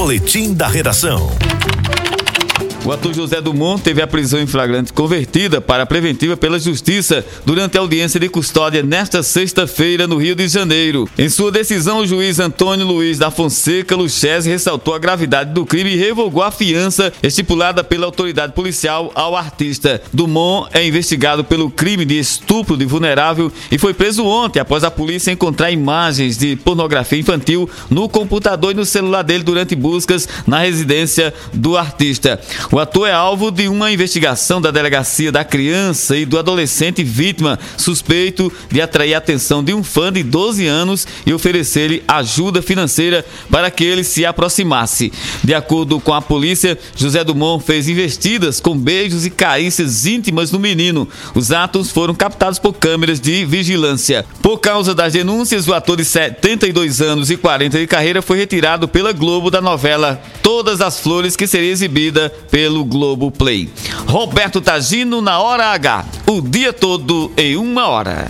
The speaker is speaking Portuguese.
Boletim da Redação. O ator José Dumont teve a prisão em flagrante convertida para preventiva pela Justiça durante a audiência de custódia nesta sexta-feira no Rio de Janeiro. Em sua decisão, o juiz Antônio Luiz da Fonseca Luchese ressaltou a gravidade do crime e revogou a fiança estipulada pela autoridade policial ao artista. Dumont é investigado pelo crime de estupro de vulnerável e foi preso ontem após a polícia encontrar imagens de pornografia infantil no computador e no celular dele durante buscas na residência do artista. O ator é alvo de uma investigação da Delegacia da Criança e do Adolescente vítima, suspeito de atrair a atenção de um fã de 12 anos e oferecer-lhe ajuda financeira para que ele se aproximasse. De acordo com a polícia, José Dumont fez investidas com beijos e carícias íntimas no menino. Os atos foram captados por câmeras de vigilância. Por causa das denúncias, o ator de 72 anos e 40 de carreira foi retirado pela Globo da novela Todas as Flores, que seria exibida pelo Globo Play. Roberto Tagino na hora H, o dia todo em uma hora.